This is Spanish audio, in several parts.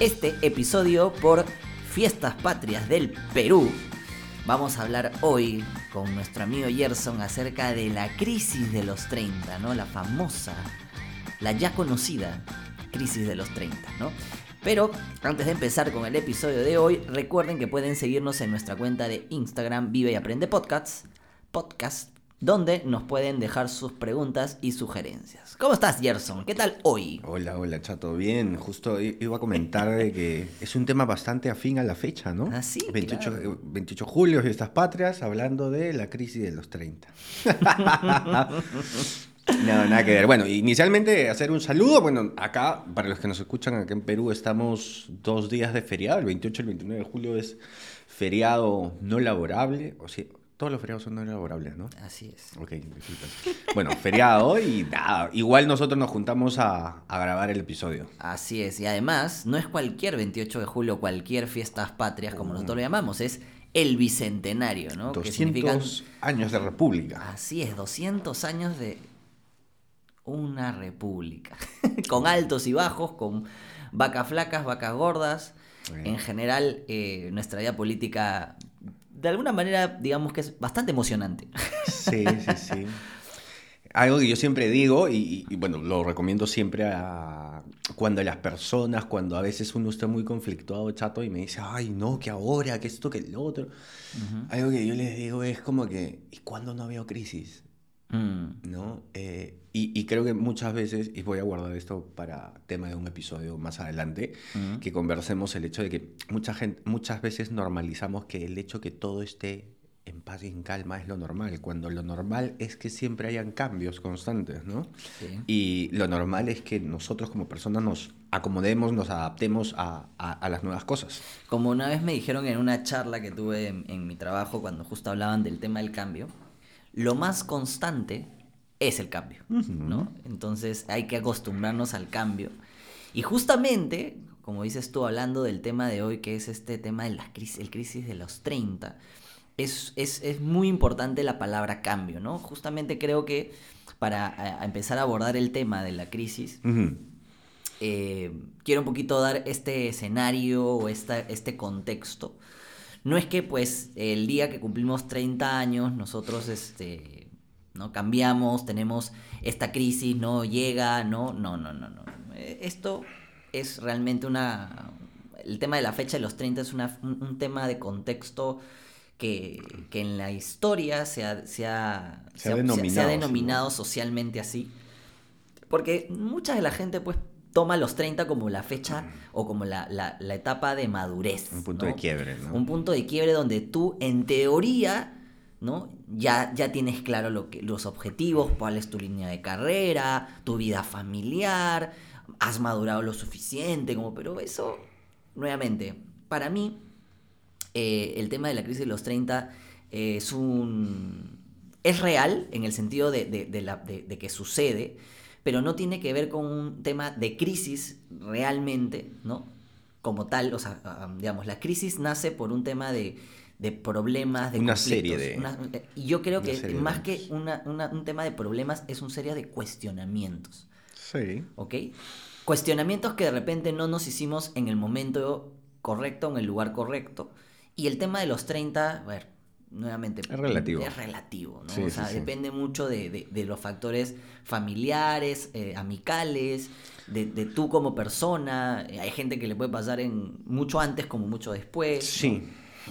Este episodio por Fiestas Patrias del Perú. Vamos a hablar hoy con nuestro amigo Gerson acerca de la crisis de los 30, ¿no? La famosa, la ya conocida crisis de los 30, ¿no? Pero antes de empezar con el episodio de hoy, recuerden que pueden seguirnos en nuestra cuenta de Instagram Vive y Aprende Podcasts, podcast donde nos pueden dejar sus preguntas y sugerencias. ¿Cómo estás, Gerson? ¿Qué tal hoy? Hola, hola, chato. Bien, justo iba a comentar de que es un tema bastante afín a la fecha, ¿no? Ah, sí, 28, claro. 28 de julio, Fiestas Patrias, hablando de la crisis de los 30. No, nada que ver. Bueno, inicialmente hacer un saludo. Bueno, acá, para los que nos escuchan, acá en Perú estamos dos días de feriado. El 28 y el 29 de julio es feriado no laborable. O sea, todos los feriados son no laborables, ¿no? Así es. Ok, disculpen. Bueno, feriado y nada. Igual nosotros nos juntamos a, a, grabar el episodio. Así es. Y además, no es cualquier 28 de julio, cualquier fiestas patrias, como nosotros lo llamamos, es el bicentenario, ¿no? 200 que significan... años de república. Así es, 200 años de una república. con altos y bajos, con vacas flacas, vacas gordas. En general, eh, nuestra vida política, de alguna manera, digamos que es bastante emocionante. Sí, sí, sí. Algo que yo siempre digo, y, y, bueno, lo recomiendo siempre a cuando las personas, cuando a veces uno está muy conflictuado, chato, y me dice, ay, no, que ahora, que esto, que el otro. Uh -huh. Algo que yo les digo es como que, ¿y cuándo no veo crisis? Mm. ¿No? Eh, y, y, creo que muchas veces, y voy a guardar esto para tema de un episodio más adelante, mm. que conversemos el hecho de que mucha gente, muchas veces normalizamos que el hecho que todo esté en paz y en calma es lo normal, cuando lo normal es que siempre hayan cambios constantes, ¿no? Sí. Y lo normal es que nosotros como personas nos acomodemos, nos adaptemos a, a, a, las nuevas cosas. Como una vez me dijeron en una charla que tuve en, en mi trabajo, cuando justo hablaban del tema del cambio, lo más constante es el cambio, uh -huh. ¿no? Entonces hay que acostumbrarnos al cambio. Y justamente, como dices tú, hablando del tema de hoy, que es este tema de la crisis, el crisis de los 30, es, es, es muy importante la palabra cambio, ¿no? Justamente creo que para a, a empezar a abordar el tema de la crisis, uh -huh. eh, quiero un poquito dar este escenario o esta, este contexto no es que pues el día que cumplimos 30 años nosotros este no cambiamos, tenemos esta crisis, no llega, no, no, no, no, no. Esto es realmente una el tema de la fecha de los 30 es una, un, un, tema de contexto que, que en la historia se ha, se ha, se ha denominado, ha socialmente así. Porque mucha de la gente pues toma los 30 como la fecha o como la, la, la etapa de madurez. Un punto ¿no? de quiebre, ¿no? Un punto de quiebre donde tú, en teoría, ¿no? Ya, ya tienes claro lo que, los objetivos, cuál es tu línea de carrera, tu vida familiar, has madurado lo suficiente, como, pero eso, nuevamente, para mí, eh, el tema de la crisis de los 30 eh, es un... es real en el sentido de, de, de, la, de que sucede, pero no tiene que ver con un tema de crisis realmente, ¿no? Como tal, o sea, digamos, la crisis nace por un tema de, de problemas, de una conflictos, serie de... Una, y yo creo que más que una, una, un tema de problemas es una serie de cuestionamientos. Sí. ¿Ok? Cuestionamientos que de repente no nos hicimos en el momento correcto, en el lugar correcto. Y el tema de los 30, a ver, nuevamente es relativo. Es relativo, ¿no? Sí, o sea, sí, sí. depende mucho de, de, de, los factores familiares, eh, amicales, de, de, tú como persona. Hay gente que le puede pasar en mucho antes como mucho después. Sí.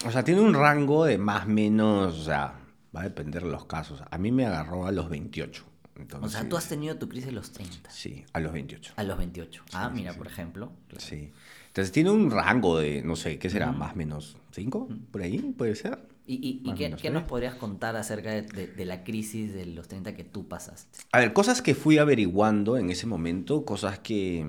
¿no? O sea, tiene un rango de más o menos, o sea, va a depender de los casos. A mí me agarró a los 28. Entonces, o sea, tú has tenido tu crisis a los 30. Sí, a los 28. A los 28. Ah, mira, por ejemplo. Claro. Sí. Entonces tiene un rango de, no sé, ¿qué será? Más o menos 5, por ahí, puede ser. ¿Y, y, y qué, ¿qué nos podrías contar acerca de, de, de, la crisis de los 30 que tú pasaste? A ver, cosas que fui averiguando en ese momento, cosas que,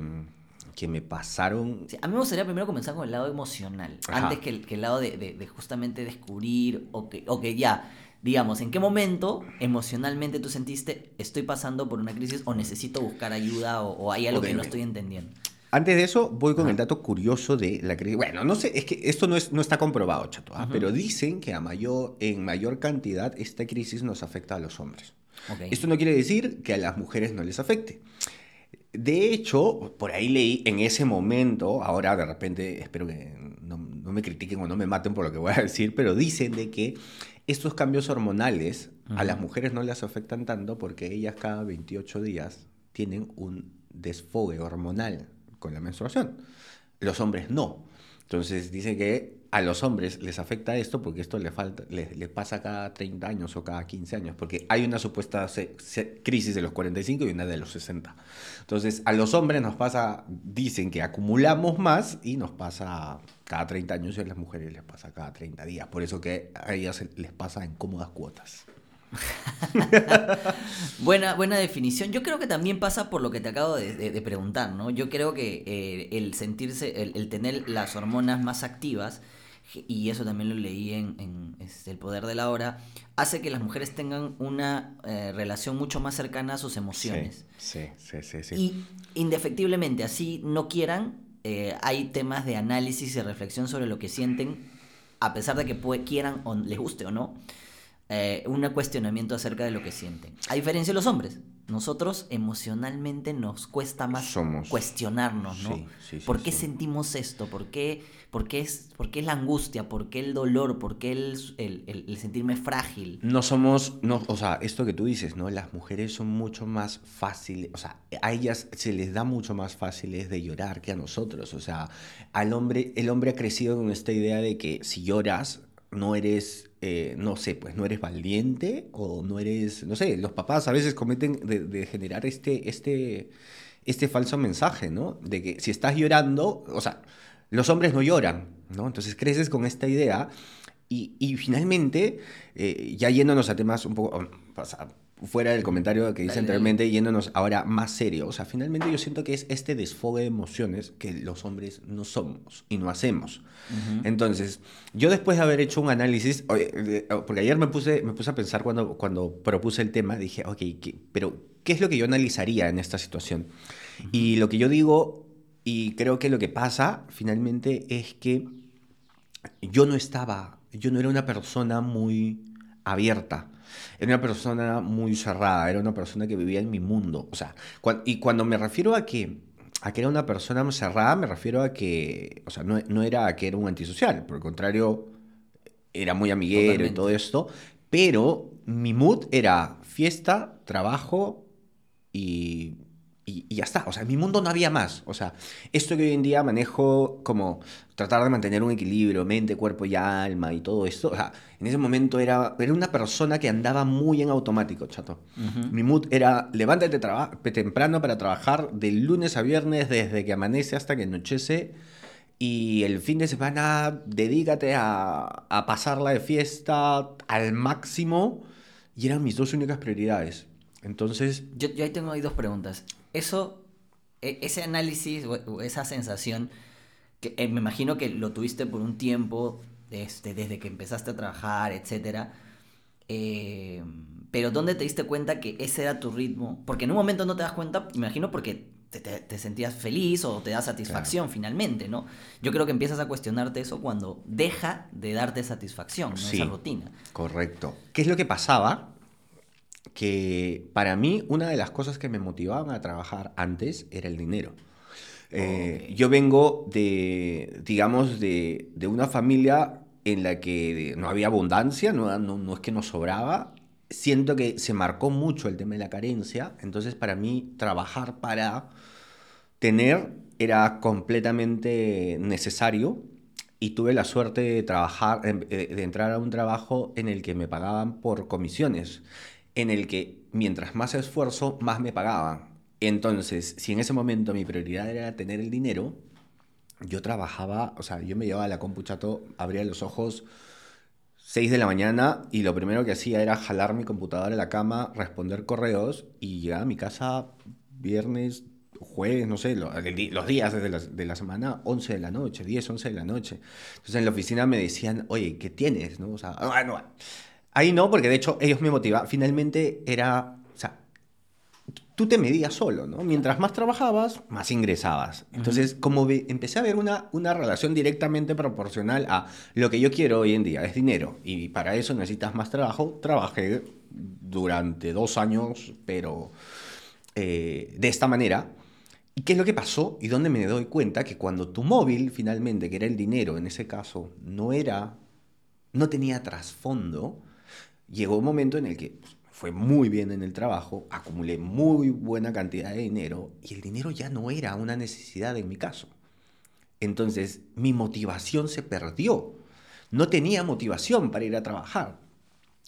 que me pasaron... Sí, a mí me gustaría primero comenzar con el lado emocional, Ajá. antes que el, que el lado de, justamente descubrir o que, o que ya, digamos, ¿en qué momento emocionalmente tú sentiste estoy pasando por una crisis o necesito buscar ayuda o, o hay algo que no estoy entendiendo? Antes de eso, voy con el dato curioso de la crisis. Bueno, no sé, es que esto no, es, no está comprobado, chato, ¿ah? pero dicen que a mayor, en mayor cantidad esta crisis nos afecta a los hombres. Esto no quiere decir que a las mujeres no les afecte. De hecho, por ahí leí en ese momento, ahora de repente espero que no, no me critiquen o no me maten por lo que voy a decir, pero dicen de que estos cambios hormonales a las mujeres no les afectan tanto porque ellas cada 28 días tienen un desfogue hormonal con la menstruación. Los hombres no. Entonces dice que a los hombres les afecta esto porque esto le falta, les, les pasa cada 30 años o cada 15 años, porque hay una supuesta se- se- crisis de los 45 y una de los 60. Entonces a los hombres nos pasa, dicen que acumulamos más y nos pasa cada 30 años y a las mujeres les pasa cada 30 días. Por eso que a ellas les pasa en cómodas cuotas. Buena, buena definición. Yo creo que también pasa por lo que te acabo de, de- de preguntar, ¿no? Yo creo que eh, el sentirse, el, el tener las hormonas más activas, y eso también lo leí en, en, este, El Poder de la Hora, hace que las mujeres tengan una eh, relación mucho más cercana a sus emociones. Sí, sí, sí, sí. Y indefectiblemente, así no quieran, eh, hay temas de análisis y reflexión sobre lo que sienten, a pesar de que quieran o les guste o no, eh, un cuestionamiento acerca de lo que sienten. A diferencia de los hombres, nosotros emocionalmente nos cuesta más Somos- cuestionarnos, ¿no? Sí, sí, sí, ¿Por qué sentimos esto? ¿Por qué, por, qué es, ¿Por qué es la angustia? ¿Por qué el dolor? ¿Por qué el, el- el- el sentirme frágil? No somos, no, o sea, esto que tú dices, ¿no? Las mujeres son mucho más fáciles, o sea, a ellas se les da mucho más fáciles de llorar que a nosotros, o sea, al hombre, el hombre ha crecido con esta idea de que si lloras no eres, eh, no sé, pues no eres valiente o no eres, no sé, los papás a veces cometen de, generar este, este, este falso mensaje, ¿no? De que si estás llorando, o sea, los hombres no lloran, ¿no? Entonces creces con esta idea y, y finalmente, eh, ya yéndonos a temas un poco, fuera del comentario que hice anteriormente, yéndonos ahora más serio, o sea, finalmente yo siento que es este desfogue de emociones que los hombres no somos y no hacemos. Entonces, yo después de haber hecho un análisis, oye, eh, porque ayer me puse, me puse a pensar cuando, cuando propuse el tema, dije, ok, ¿qué- pero ¿qué es lo que yo analizaría en esta situación? Y lo que yo digo, y creo que lo que pasa finalmente es que yo no estaba, yo no era una persona muy abierta. Era una persona muy cerrada, era una persona que vivía en mi mundo. O sea, y cuando me refiero a que, a que era una persona cerrada, me refiero a que, o sea, no, no era a que era un antisocial, por el contrario, era muy amiguero Totalmente. y todo esto, pero mi mood era fiesta, trabajo y, y, y ya está. O sea, en mi mundo no había más. O sea, esto que hoy en día manejo como tratar de mantener un equilibrio, mente, cuerpo y alma y todo esto. O sea, en ese momento era, era una persona que andaba muy en automático, chato. Mi mood era levántate temprano para trabajar de lunes a viernes desde que amanece hasta que anochece. Y el fin de semana dedícate a, a pasarla de fiesta al máximo. Y eran mis dos únicas prioridades. Entonces, Yo, yo ahí tengo ahí dos preguntas. Eso, e- ese análisis o, esa sensación, que eh, me imagino que lo tuviste por un tiempo, este, desde que empezaste a trabajar, etcétera. eh, pero ¿dónde te diste cuenta que ese era tu ritmo? Porque en un momento no te das cuenta, me imagino porque te, te- te sentías feliz o te da satisfacción finalmente, ¿no? Yo creo que empiezas a cuestionarte eso cuando deja de darte satisfacción, ¿no? Sí. Esa rutina. Correcto. ¿Qué es lo que pasaba? Que para mí una de las cosas que me motivaban a trabajar antes era el dinero. Eh. Yo vengo de, digamos, de, de una familia en la que no había abundancia, no, no, no es que nos sobraba. Siento que se marcó mucho el tema de la carencia, entonces para mí trabajar para tener era completamente necesario y tuve la suerte de trabajar, em, eh, de entrar a un trabajo en el que me pagaban por comisiones, en el que mientras más esfuerzo, más me pagaban. Entonces, si en ese momento mi prioridad era tener el dinero, yo trabajaba, o sea, yo me llevaba la compu chato, abría los ojos 6 de la mañana y lo primero que hacía era jalar mi computadora a la cama, responder correos y llegaba a mi casa viernes jueves, no sé, los días de la, de la, semana, 11 de la noche, 10, 11 de la noche. Entonces en la oficina me decían, oye, ¿qué tienes? ¿No? O sea, ah, ahí no, porque de hecho ellos me motivaban. Finalmente era, o sea, tú te medías solo, ¿no? Mientras más trabajabas, más ingresabas. Entonces, como empecé a ver una, una relación directamente proporcional a lo que yo quiero hoy en día, es dinero, y para eso necesitas más trabajo, trabajé durante dos años, pero eh, de esta manera. ¿Y qué es lo que pasó? Y dónde me doy cuenta que cuando tu móvil, finalmente, que era el dinero en ese caso, no era, no tenía trasfondo, llegó un momento en el que pues, fue muy bien en el trabajo, acumulé muy buena cantidad de dinero y el dinero ya no era una necesidad en mi caso. Entonces mi motivación se perdió. No tenía motivación para ir a trabajar.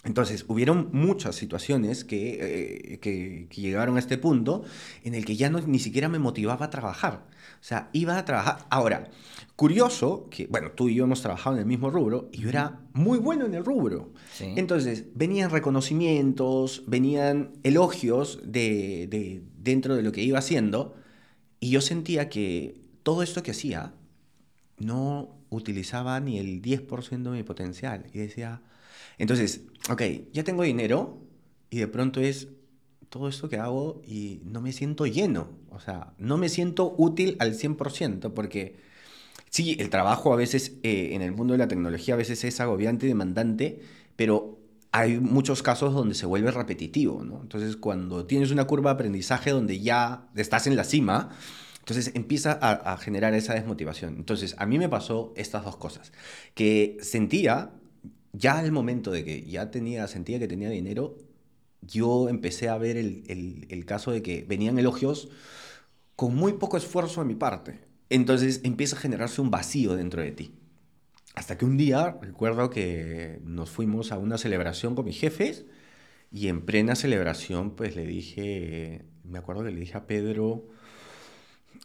Entonces, hubieron muchas situaciones eh, que, que, llegaron a este punto en el que ya no, ni siquiera me motivaba a trabajar. O sea, iba a trabajar. Ahora, curioso que, bueno, tú y yo hemos trabajado en el mismo rubro y yo era muy bueno en el rubro. Entonces, venían reconocimientos, venían elogios de, de, dentro de lo que iba haciendo y yo sentía que todo esto que hacía no utilizaba ni el 10% de mi potencial. Y decía, entonces, ok, ya tengo dinero y de pronto es todo esto que hago y no me siento lleno. O sea, no me siento útil al 100% porque sí, el trabajo a veces eh, en el mundo de la tecnología a veces es agobiante y demandante, pero hay muchos casos donde se vuelve repetitivo, ¿no? Entonces, cuando tienes una curva de aprendizaje donde ya estás en la cima, entonces empieza a, a, generar esa desmotivación. Entonces, a mí me pasó estas dos cosas, que sentía ya al momento de que ya tenía, sentía que tenía dinero, yo empecé a ver el, caso de que venían elogios con muy poco esfuerzo de mi parte. Entonces empieza a generarse un vacío dentro de ti. Hasta que un día recuerdo que nos fuimos a una celebración con mis jefes y en plena celebración pues le dije, me acuerdo que le dije a Pedro,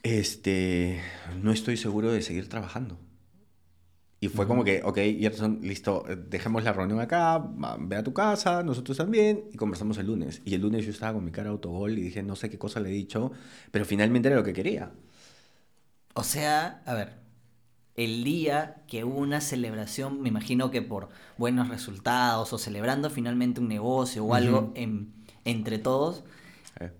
este, no estoy seguro de seguir trabajando. Y fue como que, ok, Gerson, listo, eh, dejemos la reunión acá, ve a tu casa, nosotros también, y conversamos el lunes. Y el lunes yo estaba con mi cara autogol y dije, no sé qué cosa le he dicho, pero finalmente era lo que quería. O sea, a ver, el día que hubo una celebración, me imagino que por buenos resultados o celebrando finalmente un negocio o algo entre todos,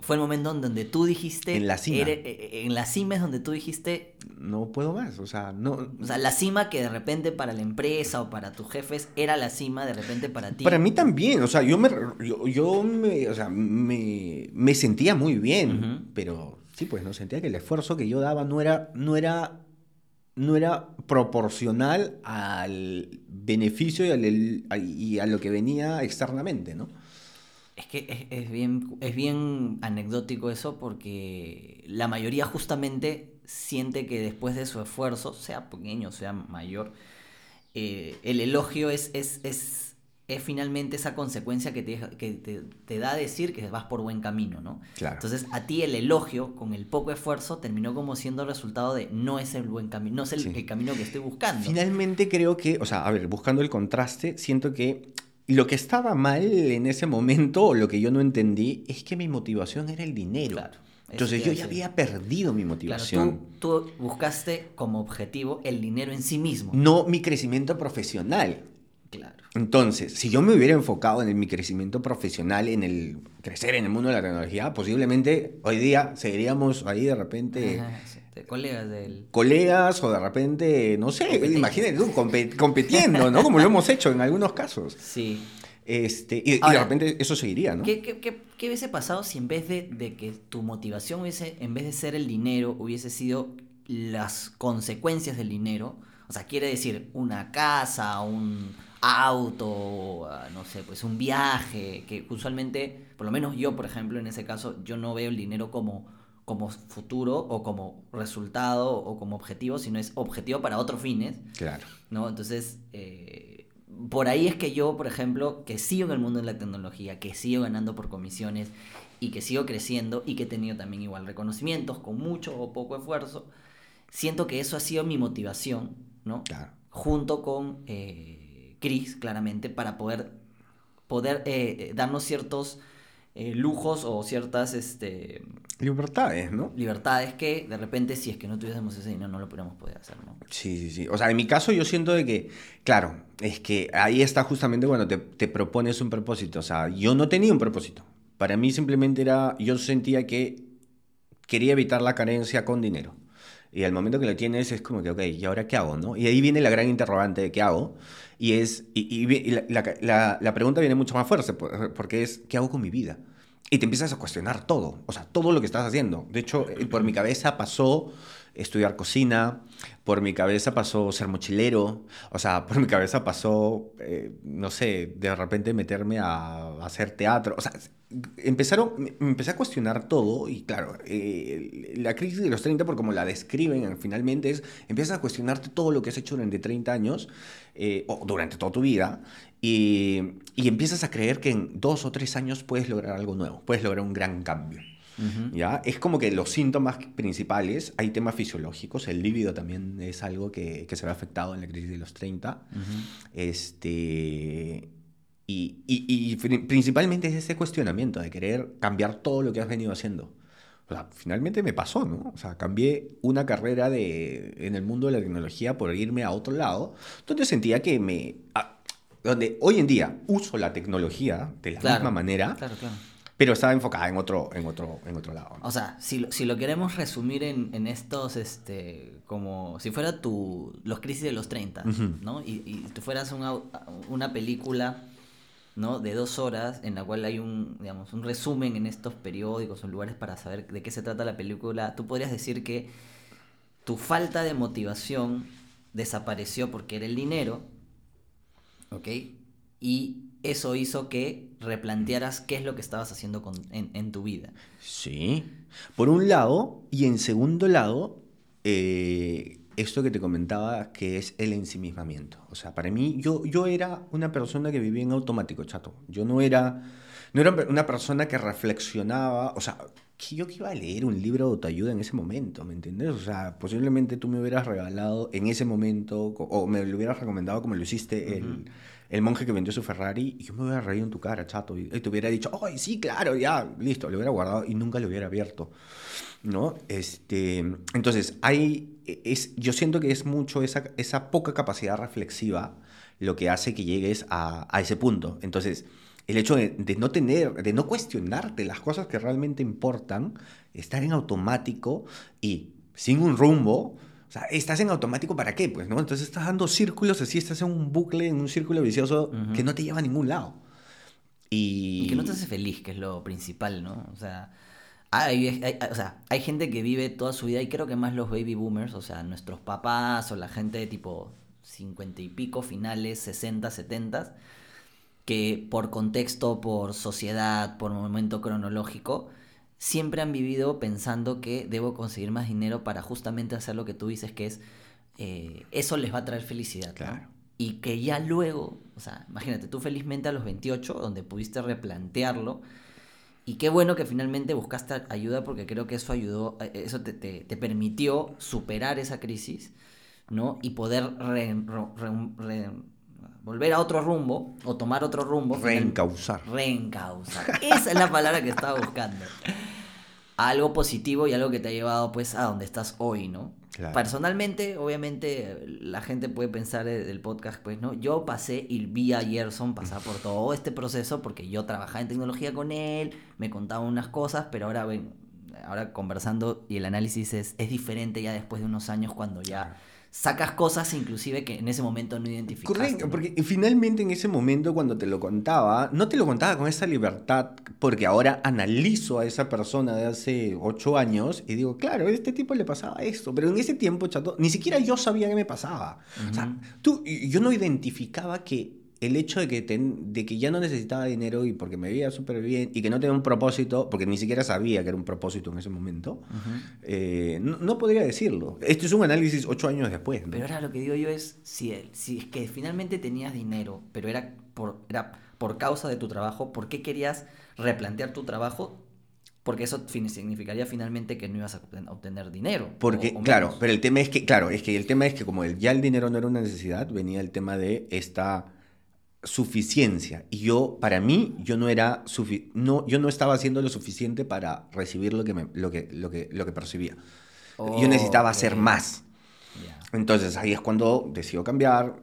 fue el momento en donde tú dijiste... En la cima. Eh, eh, en la cima es donde tú dijiste... No puedo más, o sea, no... O sea, la cima que de repente para la empresa o para tus jefes era la cima de repente para ti. Para mí también, o sea, yo me, yo, me, o sea, me, me sentía muy bien, pero sí, pues no sentía que el esfuerzo que yo daba no era, no era, no era proporcional al beneficio y, y a lo que venía externamente, ¿no? Es que es, bien, es bien anecdótico eso porque la mayoría justamente siente que después de su esfuerzo, sea pequeño, sea mayor, eh, el elogio es, es, es, es, finalmente esa consecuencia que, te, que te, da a decir que vas por buen camino, ¿no? Entonces a ti el elogio con el poco esfuerzo terminó como siendo el resultado de no es el buen camino, no es el camino que estoy buscando. Finalmente creo que, o sea, a ver, buscando el contraste, siento que lo que estaba mal en ese momento, o lo que yo no entendí, es que mi motivación era el dinero. Entonces yo ya había perdido mi motivación. tú, buscaste como objetivo el dinero en sí mismo. No mi crecimiento profesional. Claro. Entonces, si yo me hubiera enfocado en mi crecimiento profesional, en el crecer en el mundo de la tecnología, posiblemente hoy día seguiríamos ahí de repente colegas del... Colegas o de repente, no sé, imagínate tú, compitiendo, ¿no? Como lo hemos hecho en algunos casos. Sí. Este, y, de repente eso seguiría, ¿no? ¿qué, qué, hubiese pasado si en vez de, de, que tu motivación hubiese, en vez de ser el dinero, hubiese sido las consecuencias del dinero? O sea, quiere decir una casa, un auto, no sé, pues un viaje, que usualmente, por lo menos yo, por ejemplo, en ese caso, yo no veo el dinero como como futuro o como resultado o como objetivo, sino es objetivo para otros fines. Claro. ¿no? Entonces, eh, por ahí es que yo, por ejemplo, que sigo en el mundo de la tecnología, que sigo ganando por comisiones y que sigo creciendo y que he tenido también igual reconocimientos con mucho o poco esfuerzo, siento que eso ha sido mi motivación, ¿no? Claro. Junto con eh, Chris, claramente, para poder, poder eh, darnos ciertos eh, lujos o ciertas este, Libertades, ¿no? libertades que de repente si es que no tuviésemos ese dinero no lo pudiéramos poder hacer, ¿no? Sí, sí, sí. O sea, en mi caso yo siento de que, claro, es que ahí está justamente cuando te, te propones un propósito. O sea, yo no tenía un propósito. Para mí simplemente era, yo sentía que quería evitar la carencia con dinero. Y al momento que lo tienes es como que, ok, ¿y ahora qué hago? ¿no? Y ahí viene la gran interrogante de qué hago. Y, es, y, y- y la, la- la- pregunta viene mucho más fuerte, por- porque es, ¿qué hago con mi vida? Y te empiezas a cuestionar todo, o sea, todo lo que estás haciendo. De hecho, eh, por mi cabeza pasó estudiar cocina, por mi cabeza pasó ser mochilero, o sea, por mi cabeza pasó, eh, no sé, de repente meterme a, hacer teatro, o sea, empezaron, me empecé a cuestionar todo y claro, eh, la crisis de los 30, por como la describen finalmente, es, empiezas a cuestionarte todo lo que has hecho durante 30 años eh, o durante toda tu vida y, y empiezas a creer que en dos o tres años puedes lograr algo nuevo, puedes lograr un gran cambio. ¿Ya? Es como que los síntomas principales, hay temas fisiológicos, el líbido también es algo que, que se ve afectado en la crisis de los 30. Este, y, y- y pri- principalmente es ese cuestionamiento de querer cambiar todo lo que has venido haciendo. O sea, finalmente me pasó, ¿no? O sea, cambié una carrera de, en el mundo de la tecnología por irme a otro lado, donde sentía que me... ah, donde hoy en día uso la tecnología de la Claro, misma manera, Claro, claro. Pero estaba enfocada en otro, en otro, en otro lado. ¿no? O sea, si lo, si lo queremos resumir en, en estos, este, como si fuera tu, los crisis de los 30, Ujú. ¿no? Y, y tú fueras una, una película, ¿no? De dos horas en la cual hay un, digamos, un resumen en estos periódicos o lugares para saber de qué se trata la película, tú podrías decir que tu falta de motivación desapareció porque era el dinero, ¿ok? Y eso hizo que replantearas qué es lo que estabas haciendo con- en, en tu vida. Sí. Por un lado, y en segundo lado, eh, esto que te comentaba, que es el ensimismamiento. O sea, para mí, yo, yo era una persona que vivía en automático, chato. Yo no era, no era una persona que reflexionaba, o sea, que yo que iba a leer un libro de autoayuda en ese momento, ¿me entiendes? O sea, posiblemente tú me hubieras regalado en ese momento, o me lo hubieras recomendado como lo hiciste el, el monje que vendió su Ferrari, y yo me hubiera reído en tu cara, chato, y, y te hubiera dicho, ¡ay, sí, claro, ya, listo! Lo hubiera guardado y nunca lo hubiera abierto, ¿no? Este, entonces, hay, es, yo siento que es mucho esa, esa poca capacidad reflexiva lo que hace que llegues a, a ese punto. Entonces, el hecho de no tener, de no cuestionarte las cosas que realmente importan, estar en automático y sin un rumbo, o sea, estás en automático para qué, pues, ¿no? Entonces estás dando círculos así, estás en un bucle, en un círculo vicioso que no te lleva a ningún lado. Y, Y que no te hace feliz, que es lo principal, ¿no? O sea, hay, hay- o sea, hay gente que vive toda su vida, y creo que más los baby boomers, o sea, nuestros papás o la gente de tipo 50 y pico, finales, 60, 70, que por contexto, por sociedad, por momento cronológico, siempre han vivido pensando que debo conseguir más dinero para justamente hacer lo que tú dices, que es, eh, eso les va a traer felicidad. ¿no? Claro. Y que ya luego, o sea, imagínate, tú felizmente a los 28, donde pudiste replantearlo, y qué bueno que finalmente buscaste ayuda porque creo que eso ayudó, eh, eso te, te- te permitió superar esa crisis, ¿no? Y poder re- re- re- volver a otro rumbo o tomar otro rumbo. Reencauzar. Reencauzar. Esa es la palabra que estaba buscando. Algo positivo y algo que te ha llevado pues a donde estás hoy, ¿no? Claro. Personalmente, obviamente, la gente puede pensar de- del podcast, pues, ¿no? Yo pasé y vi a Gerson pasar por todo este proceso porque yo trabajaba en tecnología con él, me contaba unas cosas, pero ahora, ven, ahora conversando y el análisis es, es diferente ya después de unos años cuando ya sacas cosas inclusive que en ese momento no identificaste. Correcto, ¿no? porque finalmente en ese momento cuando te lo contaba, no te lo contaba con esa libertad, porque ahora analizo a esa persona de hace ocho años y digo, claro, a este tipo le pasaba esto, pero en ese tiempo, chato, ni siquiera yo sabía qué me pasaba. O sea, tú, yo no identificaba que el hecho de que, ten- de que ya no necesitaba dinero y porque me veía súper bien y que no tenía un propósito, porque ni siquiera sabía que era un propósito en ese momento, eh, no, no podría decirlo. Esto es un análisis ocho años después. ¿no? Pero ahora lo que digo yo es, si, si es que finalmente tenías dinero, pero era por, era por causa de tu trabajo, ¿por qué querías replantear tu trabajo? Porque eso significaría finalmente que no ibas a obten- obtener dinero. Porque, o- o claro, pero el tema es que, claro, es que el tema es que como el, ya el dinero no era una necesidad, venía el tema de esta suficiencia. Y yo, para mí, yo no era sufi- no, yo no estaba haciendo lo suficiente para recibir lo que, me- lo que, lo que, lo que percibía. yo necesitaba hacer Ok. más. Entonces ahí es cuando decido cambiar,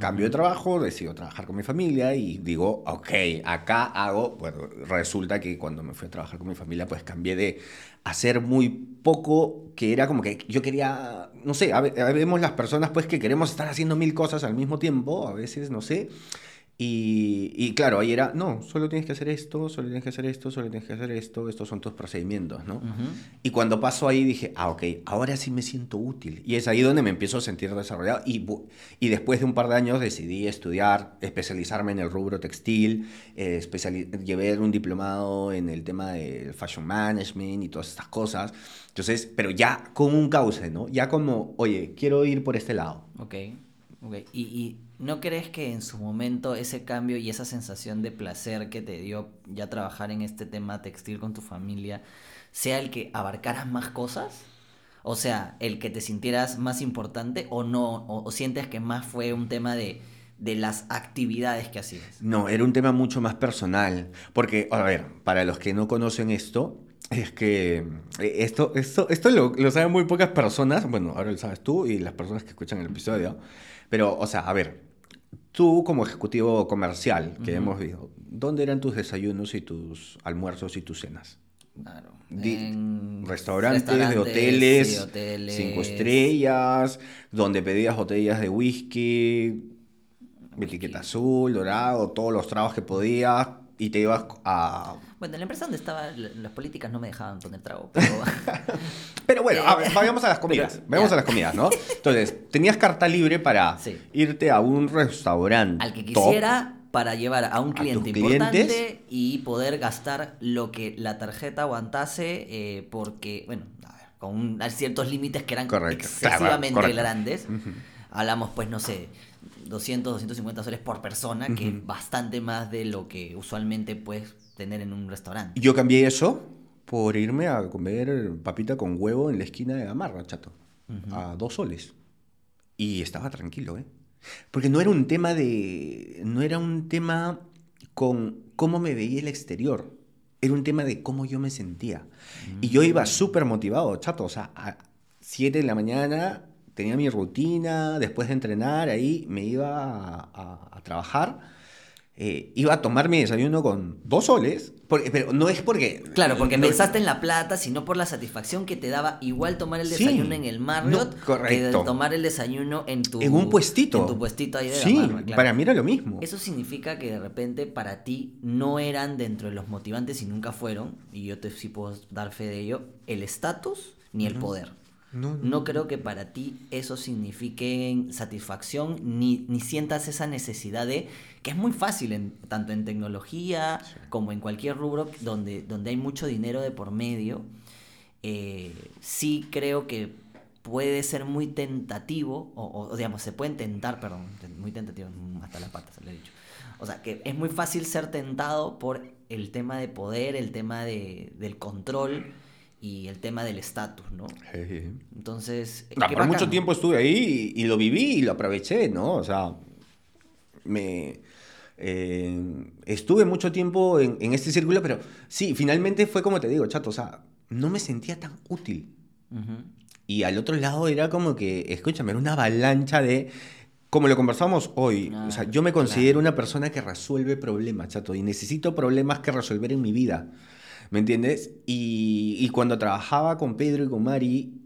cambio de trabajo, decido trabajar con mi familia y digo, ok, acá hago, bueno, resulta que cuando me fui a trabajar con mi familia, pues cambié de hacer muy poco, que era como que yo quería, no sé, a- vemos las personas pues que queremos estar haciendo mil cosas al mismo tiempo, a veces, no sé. Y, y claro, ahí era, no, solo tienes que hacer esto, solo tienes que hacer esto, solo tienes que hacer esto, estos son tus procedimientos, ¿no? Ujú. Y cuando paso ahí dije, ah, ok, ahora sí me siento útil. Y es ahí donde me empiezo a sentir desarrollado. Y, y después de un par de años decidí estudiar, especializarme en el rubro textil, eh, llevé un diplomado en el tema del fashion management y todas estas cosas. Entonces, pero ya con un cauce, ¿no? Ya como, oye, quiero ir por este lado. Ok, ok. ¿Y, y no crees que en su momento ese cambio y esa sensación de placer que te dio ya trabajar en este tema textil con tu familia sea el que abarcaras más cosas? O sea, el que te sintieras más importante o no, o, sientes que más fue un tema de, de las actividades que hacías. No, era un tema mucho más personal. Porque, a ver, para los que no conocen esto, es que eh, esto, esto, esto lo, lo saben muy pocas personas. Bueno, ahora lo sabes tú y las personas que escuchan el episodio. Pero, o sea, a ver, tú como ejecutivo comercial que Ujú. hemos visto, ¿dónde eran tus desayunos y tus almuerzos y tus cenas? Claro. En restaurantes, de hoteles, sí, hoteles. cinco estrellas, donde pedías botellas de whisky, etiqueta azul, dorado, todos los tragos que podías y te ibas a... Bueno, en la empresa donde estaba, la- las políticas no me dejaban poner trago, pero... Pero bueno, a ver, Eh, vayamos a las comidas, pero, vayamos ya. a las comidas, ¿no? Entonces, tenías carta libre para Sí. irte a un restaurante al que top, quisiera para llevar a un cliente importante clientes. y poder gastar lo que la tarjeta aguantase eh, porque, bueno, a ver, con un- ciertos límites que eran Correcto, claro, excesivamente correcto. grandes. Hablamos, pues, no sé, 200, 250 soles por persona, que Ujú. es bastante más de lo que usualmente puedes tener en un restaurante. Yo cambié eso por irme a comer papita con huevo en la esquina de Gamarra, chato. A dos soles. Y estaba tranquilo, ¿eh? Porque no era un tema de. No era un tema con cómo me veía el exterior. Era un tema de cómo yo me sentía. Y yo iba súper motivado, chato. O sea, a 7 de la mañana tenía mi rutina. Después de entrenar, ahí me iba a, a- a trabajar. Eh, iba a tomar mi desayuno con dos soles. porque- pero no es porque. Claro, porque no- pensaste en la plata, sino por la satisfacción que te daba igual tomar el Sí. desayuno en el Marriott No, que tomar el desayuno en tu En un puestito. en tu puestito ahí de Sí, Gamarra, claro. para mí era lo mismo. Eso significa que de repente para ti no eran dentro de los motivantes y nunca fueron, y yo te sí puedo dar fe de ello, el estatus ni el poder. No, no. No creo que para ti eso signifique satisfacción ni, ni sientas esa necesidad de, que es muy fácil en, tanto en tecnología como en cualquier rubro donde, donde hay mucho dinero de por medio, eh, sí creo que puede ser muy tentativo, o, o, digamos, se pueden tentar, perdón, muy tentativo, mm, hasta la pata se lo he dicho. O sea, que es muy fácil ser tentado por el tema de poder, el tema de, del control y el tema del estatus, ¿no? Eh, Entonces, no, por mucho tiempo estuve ahí y, y lo viví y lo aproveché, ¿no? O sea, me... eh, estuve mucho tiempo en, en este círculo, pero sí, finalmente fue como te digo, chato, o sea, no me sentía tan útil. Ujú. Y al otro lado era como que, escúchame, era una avalancha de... Como lo conversamos hoy, o sea, Ah, yo me considero claro. una persona que resuelve problemas, chato, y necesito problemas que resolver en mi vida, ¿me entiendes? Y, y cuando trabajaba con Pedro y con Mari,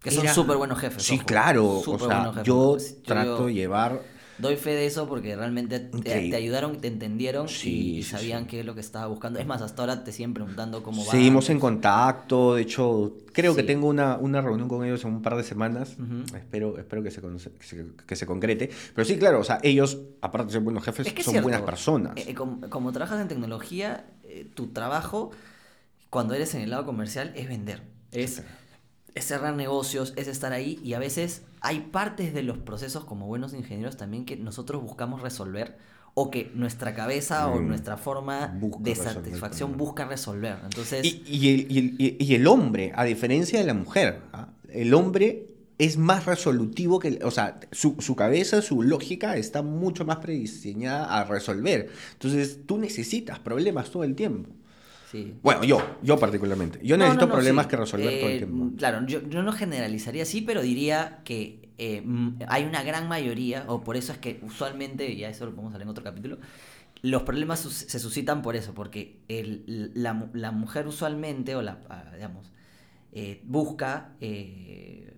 Que son súper buenos jefes. Sí, ojo. claro, o sea, yo Yo- trato de llevar... Doy fe de eso porque realmente te, ayudaron, te entendieron Sí, y, sí, sabían sí. qué es lo que estaba buscando. Es más, hasta ahora te siguen preguntando cómo va. Seguimos en contacto, de hecho, creo que tengo una, una reunión con ellos en un par de semanas, espero, espero que se, que, se, que se concrete, pero sí, claro, o sea, ellos, aparte de ser buenos jefes, Es que es son cierto. buenas personas. Eh, eh, como, como trabajas en tecnología, eh, tu trabajo, cuando eres en el lado comercial, es vender. Es, es cerrar negocios, es estar ahí. Y a veces hay partes de los procesos, como buenos ingenieros también, que nosotros buscamos resolver. O que nuestra cabeza o nuestra forma Busca de satisfacción busca resolver. Entonces, Y, y el, y el- y- y el hombre, a diferencia de la mujer, ¿ah? el hombre es más resolutivo que, o sea, su, su, cabeza, su lógica está mucho más prediseñada a resolver. Entonces, tú necesitas problemas todo el tiempo. Sí. Bueno, yo, yo particularmente. Yo necesito problemas que resolver todo el eh, tiempo. Claro, yo, yo, no generalizaría así, pero diría que eh, hay una gran mayoría, o por eso es que usualmente, ya eso lo podemos hablar en otro capítulo, los problemas se suscitan por eso, porque el, la, la, mujer usualmente, o la, ah, digamos, eh, busca eh,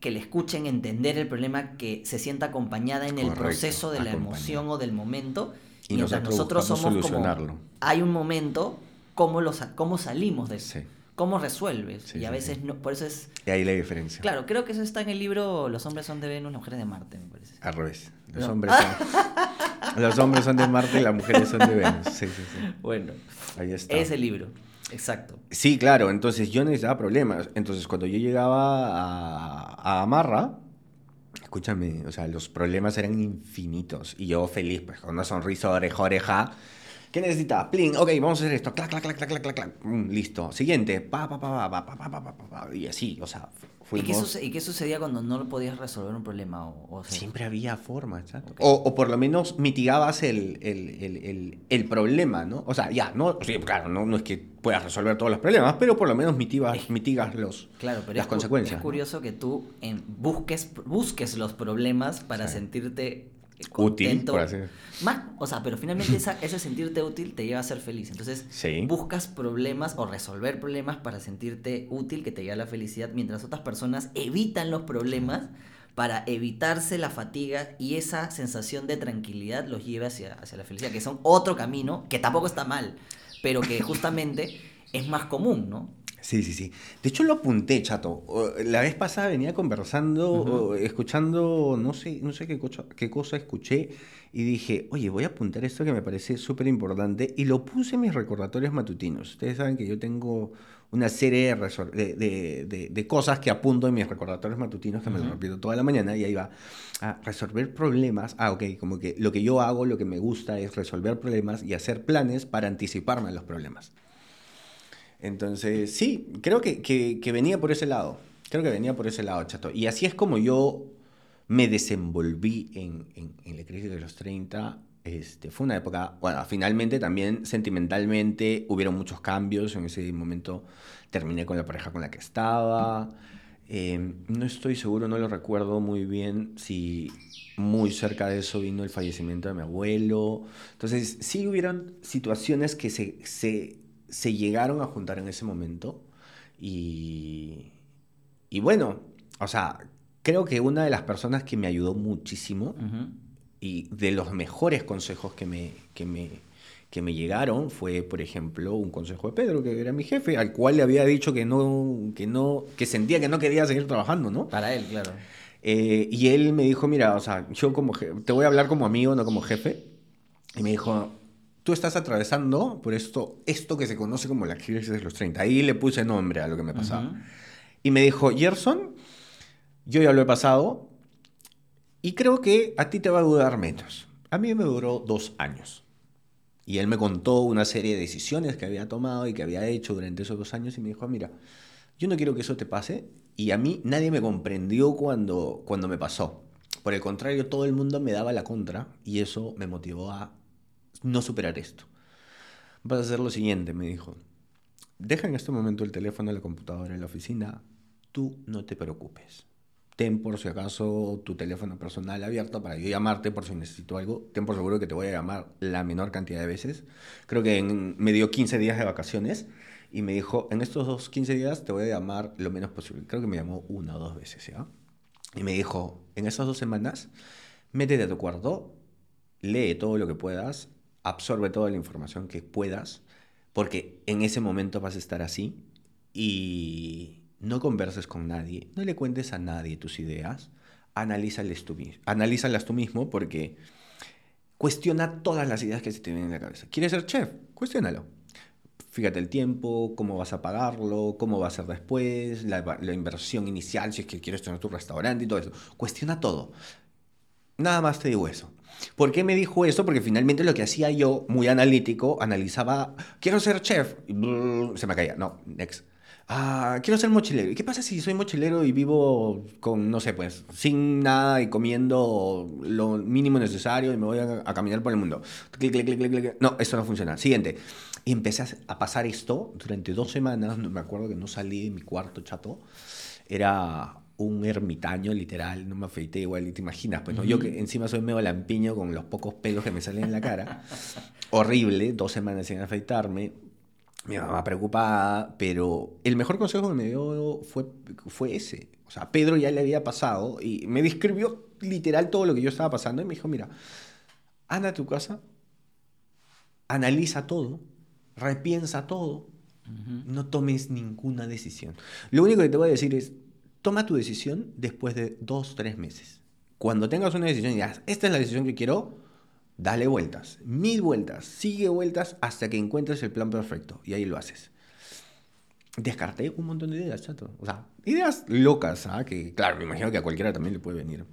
que le escuchen entender el problema, que se sienta acompañada en el proceso de la emoción o del momento. Y mientras nosotros, somos como... Hay un momento, ¿cómo, los, cómo salimos de eso? ¿Cómo resuelves? y a veces no, por eso es... Y ahí la diferencia. Claro, creo que eso está en el libro Los hombres son de Venus, las mujeres de Marte, me parece. Al revés. Los hombres son... Los hombres son de Marte y las mujeres son de Venus. Sí, sí, sí. Bueno. Ahí está. Ese libro. Exacto. Sí, claro. Entonces yo necesitaba problemas. Entonces cuando yo llegaba a, a Amarra, escúchame, o sea, los problemas eran infinitos. Y yo feliz, pues con una sonrisa oreja oreja ¿Qué necesita? Plin, ok, vamos a hacer esto. Clac, clac, clac, clac, clac, clac. Mm, listo. Siguiente. Pa, pa, pa, pa, pa, pa, pa, pa, pa, Y así, o sea, fuimos... ¿Y qué, sucedía cuando no lo podías resolver un problema? O, Siempre había forma, chato. O, o, por lo menos mitigabas el, el, el, el, problema, ¿no? O sea, ya, no, sí, claro, no, no es que puedas resolver todos los problemas, pero por lo menos mitigas, mitigas los, claro, pero las es consecuencias. Es curioso que tú en, busques, busques los problemas para sentirte útil, por así Más, o sea, pero finalmente ese sentirte útil te lleva a ser feliz. Entonces, buscas problemas o resolver problemas para sentirte útil que te lleva a la felicidad, mientras otras personas evitan los problemas para evitarse la fatiga y esa sensación de tranquilidad los lleva hacia, hacia la felicidad, que son otro camino, que tampoco está mal, pero que justamente es más común, ¿no? Sí, sí, sí. De hecho lo apunté, chato. La vez pasada venía conversando, escuchando, no sé, no sé qué cosa, qué cosa escuché y dije, oye, voy a apuntar esto que me parece súper importante y lo puse en mis recordatorios matutinos. Ustedes saben que yo tengo una serie de, de, de, cosas que apunto en mis recordatorios matutinos que me lo repito toda la mañana y ahí va a resolver problemas. Ah, ok, como que lo que yo hago, lo que me gusta es resolver problemas y hacer planes para anticiparme a los problemas. Entonces, sí, creo que, que, venía por ese lado. Creo que venía por ese lado, chato. Y así es como yo me desenvolví en, en, la crisis de los 30. Este, fue una época, bueno, finalmente también sentimentalmente hubieron muchos cambios. En ese momento terminé con la pareja con la que estaba. Em, no estoy seguro, no lo recuerdo muy bien si muy cerca de eso vino el fallecimiento de mi abuelo. Entonces, sí hubieron situaciones que se, se se llegaron a juntar en ese momento y, y bueno, o sea, creo que una de las personas que me ayudó muchísimo y de los mejores consejos que me, que me, que me llegaron fue, por ejemplo, un consejo de Pedro, que era mi jefe, al cual le había dicho que no, que no, que sentía que no quería seguir trabajando, ¿no? Para él, claro. Eh, y él me dijo, mira, o sea, yo como te voy a hablar como amigo, no como jefe. Y me dijo, tú estás atravesando por esto, esto que se conoce como la crisis de los 30. Ahí le puse nombre a lo que me pasaba. Y me dijo, Gerson, yo ya lo he pasado y creo que a ti te va a durar menos. A mí me duró dos años. Y él me contó una serie de decisiones que había tomado y que había hecho durante esos dos años y me dijo, mira, yo no quiero que eso te pase y a mí nadie me comprendió cuando, cuando me pasó. Por el contrario, todo el mundo me daba la contra y eso me motivó a no superar esto. Vas a hacer lo siguiente, me dijo. Deja en este momento el teléfono, la computadora en la oficina. Tú no te preocupes. Ten por si acaso tu teléfono personal abierto para yo llamarte por si necesito algo. Ten por seguro que te voy a llamar la menor cantidad de veces. Creo que me dio 15 días de vacaciones y me dijo, en estos dos 15 días te voy a llamar lo menos posible. Creo que me llamó una o dos veces, ¿ya? Y me dijo, en esas dos semanas, métete a tu cuarto, lee todo lo que puedas, absorbe toda la información que puedas, porque en ese momento vas a estar así y no converses con nadie, no le cuentes a nadie tus ideas, analízalas tú, analízalas tú mismo porque cuestiona todas las ideas que se te vienen en la cabeza. ¿Quieres ser chef? Cuestiónalo. Fíjate el tiempo, cómo vas a pagarlo, cómo va a ser después, la, la inversión inicial, si es que quieres tener tu restaurante y todo eso. Cuestiona todo. Nada más te digo eso. ¿Por qué me dijo eso? Porque finalmente lo que hacía yo, muy analítico, analizaba, quiero ser chef, se me caía, no, next. ah, quiero ser mochilero. ¿Y qué pasa si soy mochilero y vivo con, no sé, pues, sin nada y comiendo lo mínimo necesario y me voy a, caminar por el mundo? No, esto no funciona. Siguiente. Y empecé a- a pasar esto durante dos semanas. no- Me acuerdo que no salí de mi cuarto chato. Era un ermitaño, literal. No me afeité igual, y te imaginas. Pues, ¿no? Yo que encima soy medio lampiño con los pocos pelos que me salen en la cara. Horrible. Dos semanas sin afeitarme. Mi mamá preocupada, pero el mejor consejo que me dio fue, fue ese. O sea, Pedro ya le había pasado y me describió literal todo lo que yo estaba pasando y me dijo, mira, anda a tu casa, analiza todo, repiensa todo, no tomes ninguna decisión. Lo único que te voy a decir es, toma tu decisión después de dos, tres meses. Cuando tengas una decisión y digas, esta es la decisión que quiero, dale vueltas, mil vueltas, sigue vueltas hasta que encuentres el plan perfecto y ahí lo haces. Descarté un montón de ideas, chato. O sea, ideas locas, ¿ah? que claro, me imagino que a cualquiera también le puede venir.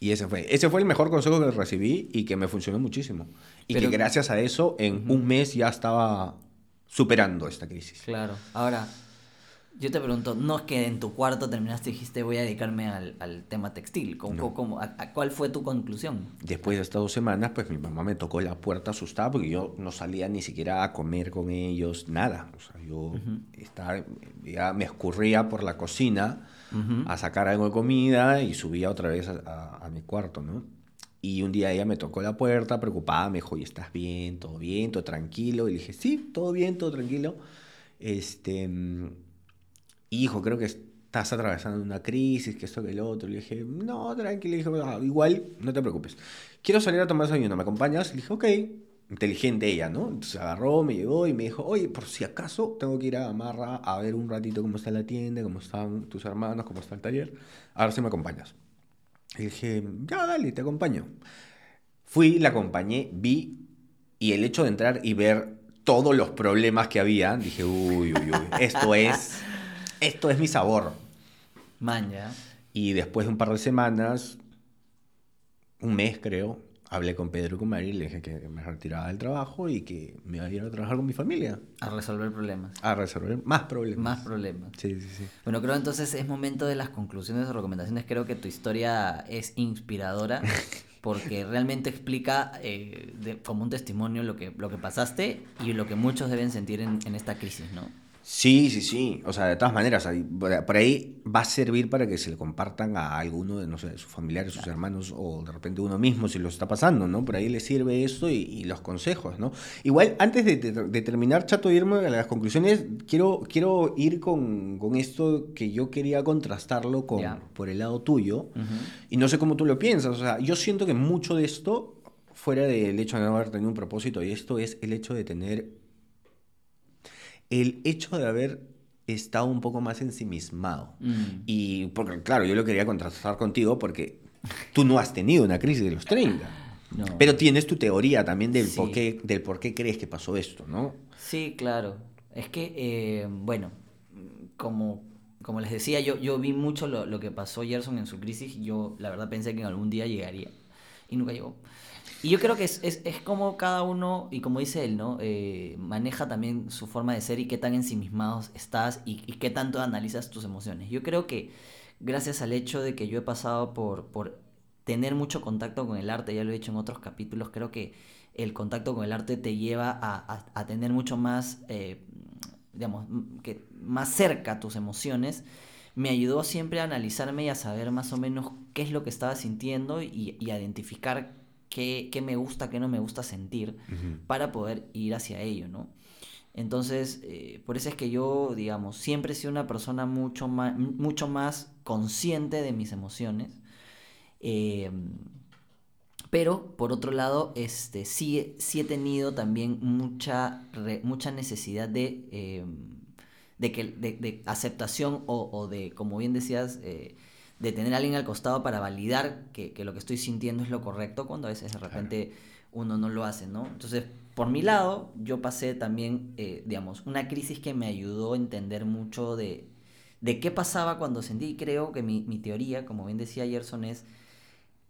Y ese fue, ese fue el mejor consejo que recibí y que me funcionó muchísimo. Y Pero- que gracias a eso, en un mes ya estaba superando esta crisis. Claro. Ahora, yo te pregunto, no es que en tu cuarto terminaste y dijiste voy a dedicarme al, al tema textil. ¿Cómo, No. cómo- a- a- ¿Cuál fue tu conclusión? Después de estas dos semanas, pues mi mamá me tocó la puerta asustada porque yo no salía ni siquiera a comer con ellos, nada. O sea, yo estaba, ya me escurría por la cocina a sacar algo de comida y subía otra vez a, a- mi cuarto, ¿no? Y un día ella me tocó la puerta preocupada, me dijo, ¿y estás bien? ¿Todo bien? ¿Todo tranquilo? Y dije, sí, todo bien, todo tranquilo. Este, mm, hijo, creo que estás atravesando una crisis, que esto, que el otro. Le dije, no, tranquilo. Le dije, "Ah, igual, no te preocupes. Quiero salir a tomar desayuno, ¿me acompañas? Le dije, ok. Inteligente ella, ¿no? Entonces agarró, me llevó y me dijo, oye, por si acaso tengo que ir a Marra a ver un ratito cómo está la tienda, cómo están tus hermanos, cómo está el taller. A ver si me acompañas. Y dije, ya, dale, te acompaño. Fui, la acompañé, vi, y el hecho de entrar y ver todos los problemas que había, dije, uy, uy, uy, esto es, esto es mi sabor. Man, ya. Y después de un par de semanas, un mes creo, hablé con Pedro y con Mari, le dije que me retiraba del trabajo y que me iba a ir a trabajar con mi familia, A resolver problemas. a resolver más problemas. Más problemas. Sí, sí, sí. Bueno, creo entonces es momento de las conclusiones o recomendaciones. Creo que tu historia es inspiradora porque realmente explica eh, de- como un testimonio lo que, lo que pasaste y lo que muchos deben sentir en, en esta crisis, ¿no? Sí, sí, sí. O sea, de todas maneras, por ahí va a servir para que se le compartan a alguno de, no sé, sus familiares, sus hermanos o de repente uno mismo si lo está pasando, ¿no? Por ahí le sirve esto y, y los consejos, ¿no? Igual, antes de, de- de terminar, Chato, irme a las conclusiones, quiero, quiero ir con, con esto que yo quería contrastarlo con, por el lado tuyo. Y no sé cómo tú lo piensas. O sea, yo siento que mucho de esto, fuera del hecho de no haber tenido un propósito, y esto es el hecho de tener el hecho de haber estado un poco más ensimismado. Mm. Y porque, claro, yo lo quería contrastar contigo porque tú no has tenido una crisis de los 30. No. Pero tienes tu teoría también del, Sí. por qué, del por qué crees que pasó esto, ¿no? Sí, claro. Es que, eh, bueno, como, como les decía, yo, yo vi mucho lo, lo que pasó Gerson en su crisis y yo la verdad pensé que en algún día llegaría y nunca llegó. Y yo creo que es, es, es como cada uno, y como dice él, ¿no? Eh, maneja también su forma de ser y qué tan ensimismados estás y, qué tanto analizas tus emociones. Yo creo que gracias al hecho de que yo he pasado por, por tener mucho contacto con el arte, ya lo he dicho en otros capítulos, creo que el contacto con el arte te lleva a, a- tener mucho más, eh, digamos, que más cerca tus emociones. Me ayudó siempre a analizarme y a saber más o menos qué es lo que estaba sintiendo y, y a identificar qué, qué me gusta, qué no me gusta sentir para poder ir hacia ello, ¿no? Entonces, eh, por eso es que yo, digamos, siempre he sido una persona mucho más, mucho más consciente de mis emociones. Eh, pero, por otro lado, este, sí, sí he tenido también mucha, re- mucha necesidad de, eh, de, que, de, de aceptación o, o de, como bien decías, eh, de tener a alguien al costado para validar que, que lo que estoy sintiendo es lo correcto cuando a veces de repente uno no lo hace, ¿no? Entonces, por mi lado, yo pasé también, eh, digamos, una crisis que me ayudó a entender mucho de, de qué pasaba cuando sentí, y creo que mi, mi teoría, como bien decía Gerson, es,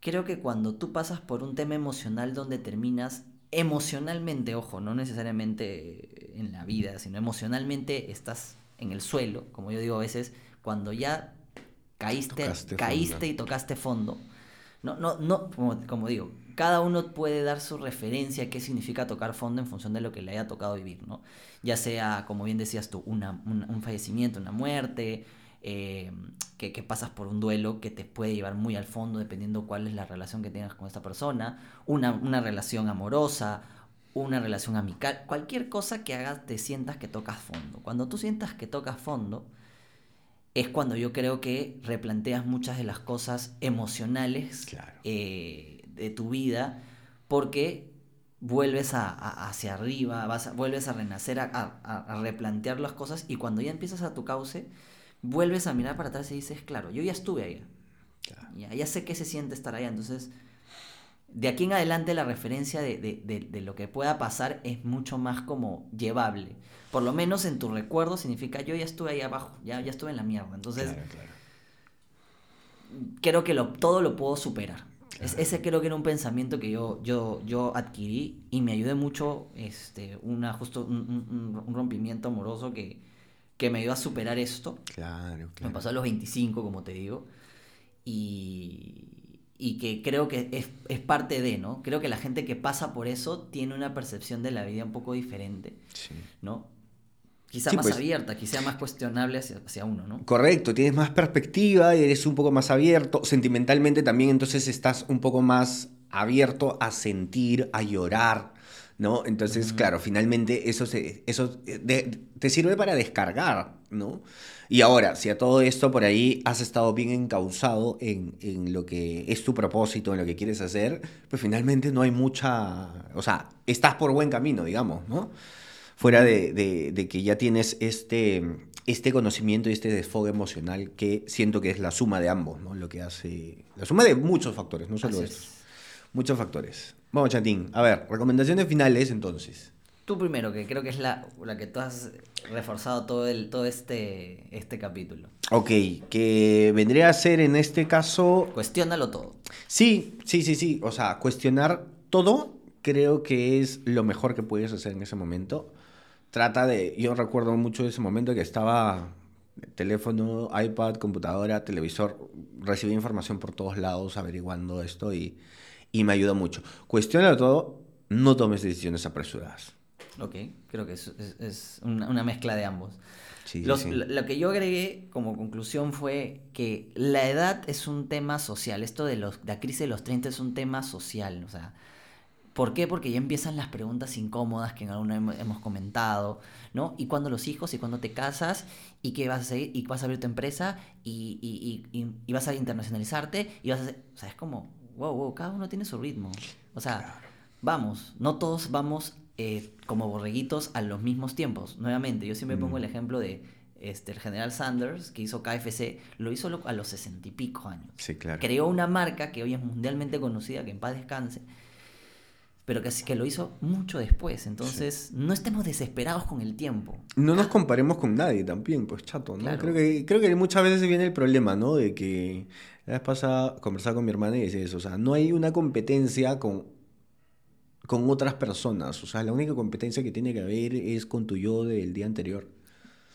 creo que cuando tú pasas por un tema emocional donde terminas emocionalmente, ojo, no necesariamente en la vida, sino emocionalmente estás en el suelo, como yo digo a veces, cuando ya caíste, Tocaste caíste fondo. y tocaste fondo. No, no, no, como, como digo, cada uno puede dar su referencia a qué significa tocar fondo en función de lo que le haya tocado vivir, ¿no? Ya sea, como bien decías tú, una, una- un fallecimiento, una muerte, eh, que, que pasas por un duelo que te puede llevar muy al fondo dependiendo cuál es la relación que tengas con esta persona, una, una relación amorosa, una relación amical, cualquier cosa que haga te sientas que tocas fondo. Cuando tú sientas que tocas fondo, es cuando yo creo que replanteas muchas de las cosas emocionales Claro. eh, de tu vida, porque vuelves a, a- hacia arriba, vas a- vuelves a renacer, a, replantear las cosas, y cuando ya empiezas a tu cauce, vuelves a mirar para atrás y dices, claro, yo ya estuve ahí, Claro. ya, ya sé qué se siente estar allá, entonces... De aquí en adelante la referencia de, de- de- de lo que pueda pasar es mucho más como llevable. Por lo menos en tu recuerdo significa yo ya estuve ahí abajo, ya, ya estuve en la mierda. Entonces Claro, claro. creo que lo, todo lo puedo superar. Es- ese creo que era un pensamiento que yo, yo, yo adquirí y me ayudó mucho, este, una, justo un, un- un rompimiento amoroso que, que me ayudó a superar esto. Claro, Me claro. pasó a los 25, como te digo. Y, y que creo que es, es parte de, ¿no? Creo que la gente que pasa por eso tiene una percepción de la vida un poco diferente, Sí. ¿no? Quizá Sí, más pues. abierta, quizá más cuestionable hacia, hacia uno, ¿no? Correcto, tienes más perspectiva, eres un poco más abierto, sentimentalmente también entonces estás un poco más abierto a sentir, a llorar, ¿no? Entonces, claro, finalmente eso, se- eso eh, de- te sirve para descargar, ¿no? Y ahora, si a todo esto por ahí has estado bien encauzado en, en lo que es tu propósito, en lo que quieres hacer, pues finalmente no hay mucha, o sea, estás por buen camino, digamos, ¿no? fuera de, de- de que ya tienes este, este conocimiento y este desfogue emocional que siento que es la suma de ambos, ¿no? Lo que hace, la suma de muchos factores, no solo estos. es. Muchos factores. Vamos, Chatín. A ver, recomendaciones finales entonces. Tú primero, que creo que es la, la que tú has reforzado todo, el, todo este, este capítulo. Ok, que vendría a ser en este caso Cuestiónalo todo. Sí, sí, sí, sí. O sea, cuestionar todo creo que es lo mejor que puedes hacer en ese momento. Trata de, yo recuerdo mucho ese momento que estaba teléfono, iPad, computadora, televisor, recibí información por todos lados averiguando esto y, y me ayudó mucho. Cuestiona todo, no tomes decisiones apresuradas. Ok, creo que es, es- es una, una mezcla de ambos. Sí, sí, Los- sí. Lo, lo que yo agregué como conclusión fue que la edad es un tema social. Esto de los, la crisis de los 30 es un tema social. O sea, ¿por qué? Porque ya empiezan las preguntas incómodas que en alguna hemos, comentado, ¿no? ¿Y cuándo los hijos? ¿Y cuándo te casas? ¿Y qué vas a hacer? ¿Y vas a abrir tu empresa? ¿Y, y- y- y- y vas a internacionalizarte? ¿Y vas a hacer... O sea, es como, wow, wow, cada uno tiene su ritmo. O sea, vamos, no todos vamos eh, como borreguitos a los mismos tiempos. Nuevamente, yo siempre pongo el ejemplo de este, el general Sanders, que hizo KFC, lo hizo a los sesenta y pico años. Sí, claro. Creó una marca que hoy es mundialmente conocida, que en paz descanse, pero que, que lo hizo mucho después. Entonces, no estemos desesperados con el tiempo. No nos comparemos con nadie también, pues chato, ¿no? Claro. Creo, que, creo que muchas veces viene el problema, ¿no? De que la vez pasada conversaba con mi hermana y decía eso, o sea, no hay una competencia con, con otras personas, o sea, la única competencia que tiene que haber es con tu yo del día anterior.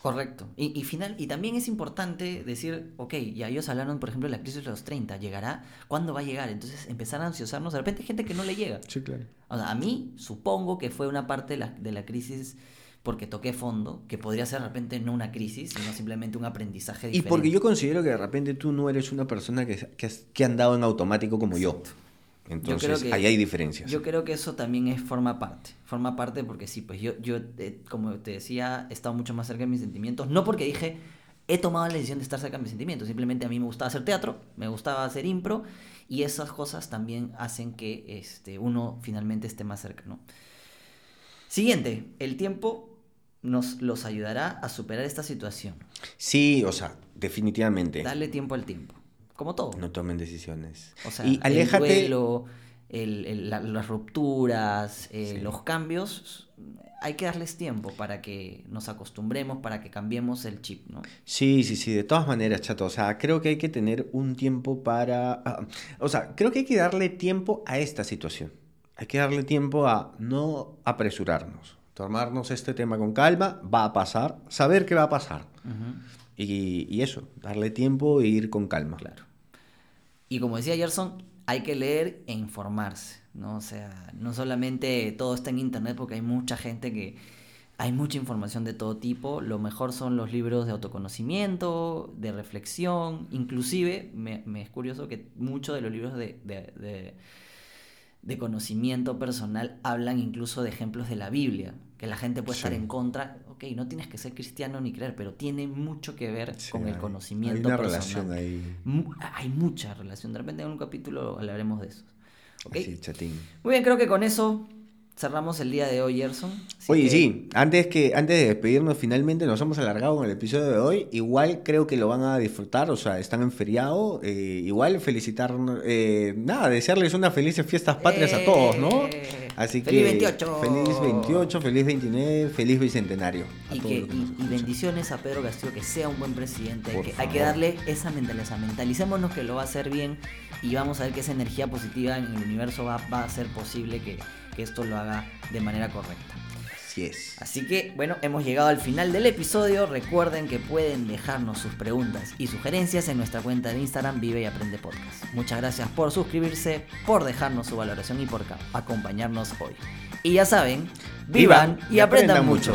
Correcto. Y, y, final, y también es importante decir, ok, ya ellos hablaron, por ejemplo, de la crisis de los 30, ¿llegará? ¿Cuándo va a llegar? Entonces empezar a ansiosarnos. De repente hay gente que no le llega. Sí, claro. O sea, a mí supongo que fue una parte de la, de la crisis porque toqué fondo, que podría ser de repente no una crisis, sino simplemente un aprendizaje Y diferente. porque yo considero que de repente tú no eres una persona que, que, que ha andado en automático como yo. Entonces, que- ahí hay diferencias. Yo creo que eso también es forma parte. Forma parte porque sí, pues yo, yo eh, como te decía, he estado mucho más cerca de mis sentimientos. No porque dije, he tomado la decisión de estar cerca de mis sentimientos. Simplemente a mí me gustaba hacer teatro, me gustaba hacer impro. Y esas cosas también hacen que este, uno finalmente esté más cerca, ¿no? Siguiente, el tiempo nos los ayudará a superar esta situación. Sí, o sea, definitivamente. Darle tiempo al tiempo. Como todo. No tomen decisiones. O sea, y aléjate. el duelo, el- el- la- las rupturas, eh, Sí. los cambios, hay que darles tiempo para que nos acostumbremos, para que cambiemos el chip, ¿no? Sí, sí, sí, de todas maneras, chato. O sea, creo que hay que tener un tiempo para... ah, o sea, creo que hay que darle tiempo a esta situación. Hay que darle tiempo a no apresurarnos. tomarnos este tema con calma, va a pasar, saber qué va a pasar. y, y, eso, darle tiempo e ir con calma. Claro. Y como decía Gerson, hay que leer e informarse, ¿no? O sea, no solamente todo está en internet porque hay mucha gente que hay mucha información de todo tipo. Lo mejor son los libros de autoconocimiento, de reflexión. Inclusive, me, es curioso que muchos de los libros de, de, conocimiento personal hablan incluso de ejemplos de la Biblia. Que la gente puede estar en contra. Ok, no tienes que ser cristiano ni creer, pero tiene mucho que ver con el conocimiento hay una relación ahí. Hay mucha relación. De repente en un capítulo hablaremos de eso. ¿Okay? Chatín. Muy bien, creo que con eso cerramos el día de hoy, Gerson. Oye, sí, antes, que, antes de despedirnos finalmente, nos hemos alargado con el episodio de hoy. Igual creo que lo van a disfrutar, o sea, están en feriado. Eh, igual felicitar, eh, nada, desearles unas felices fiestas patrias a todos, ¿no? Eh, Así feliz 28. Feliz 28, feliz 29, feliz bicentenario. Y, que, y, bendiciones a Pedro Castillo, que sea un buen presidente. Hay que, hay que, darle esa mentalidad, mentalicémonos que lo va a hacer bien y vamos a ver que esa energía positiva en el universo va, va a ser posible que que esto lo haga de manera correcta. Así es. Así que, bueno, hemos llegado al final del episodio. Recuerden que pueden dejarnos sus preguntas y sugerencias en nuestra cuenta de Instagram Vive y Aprende Podcast. Muchas gracias por suscribirse, por dejarnos su valoración y por acompañarnos hoy. Y ya saben, vivan, y, aprendan, mucho.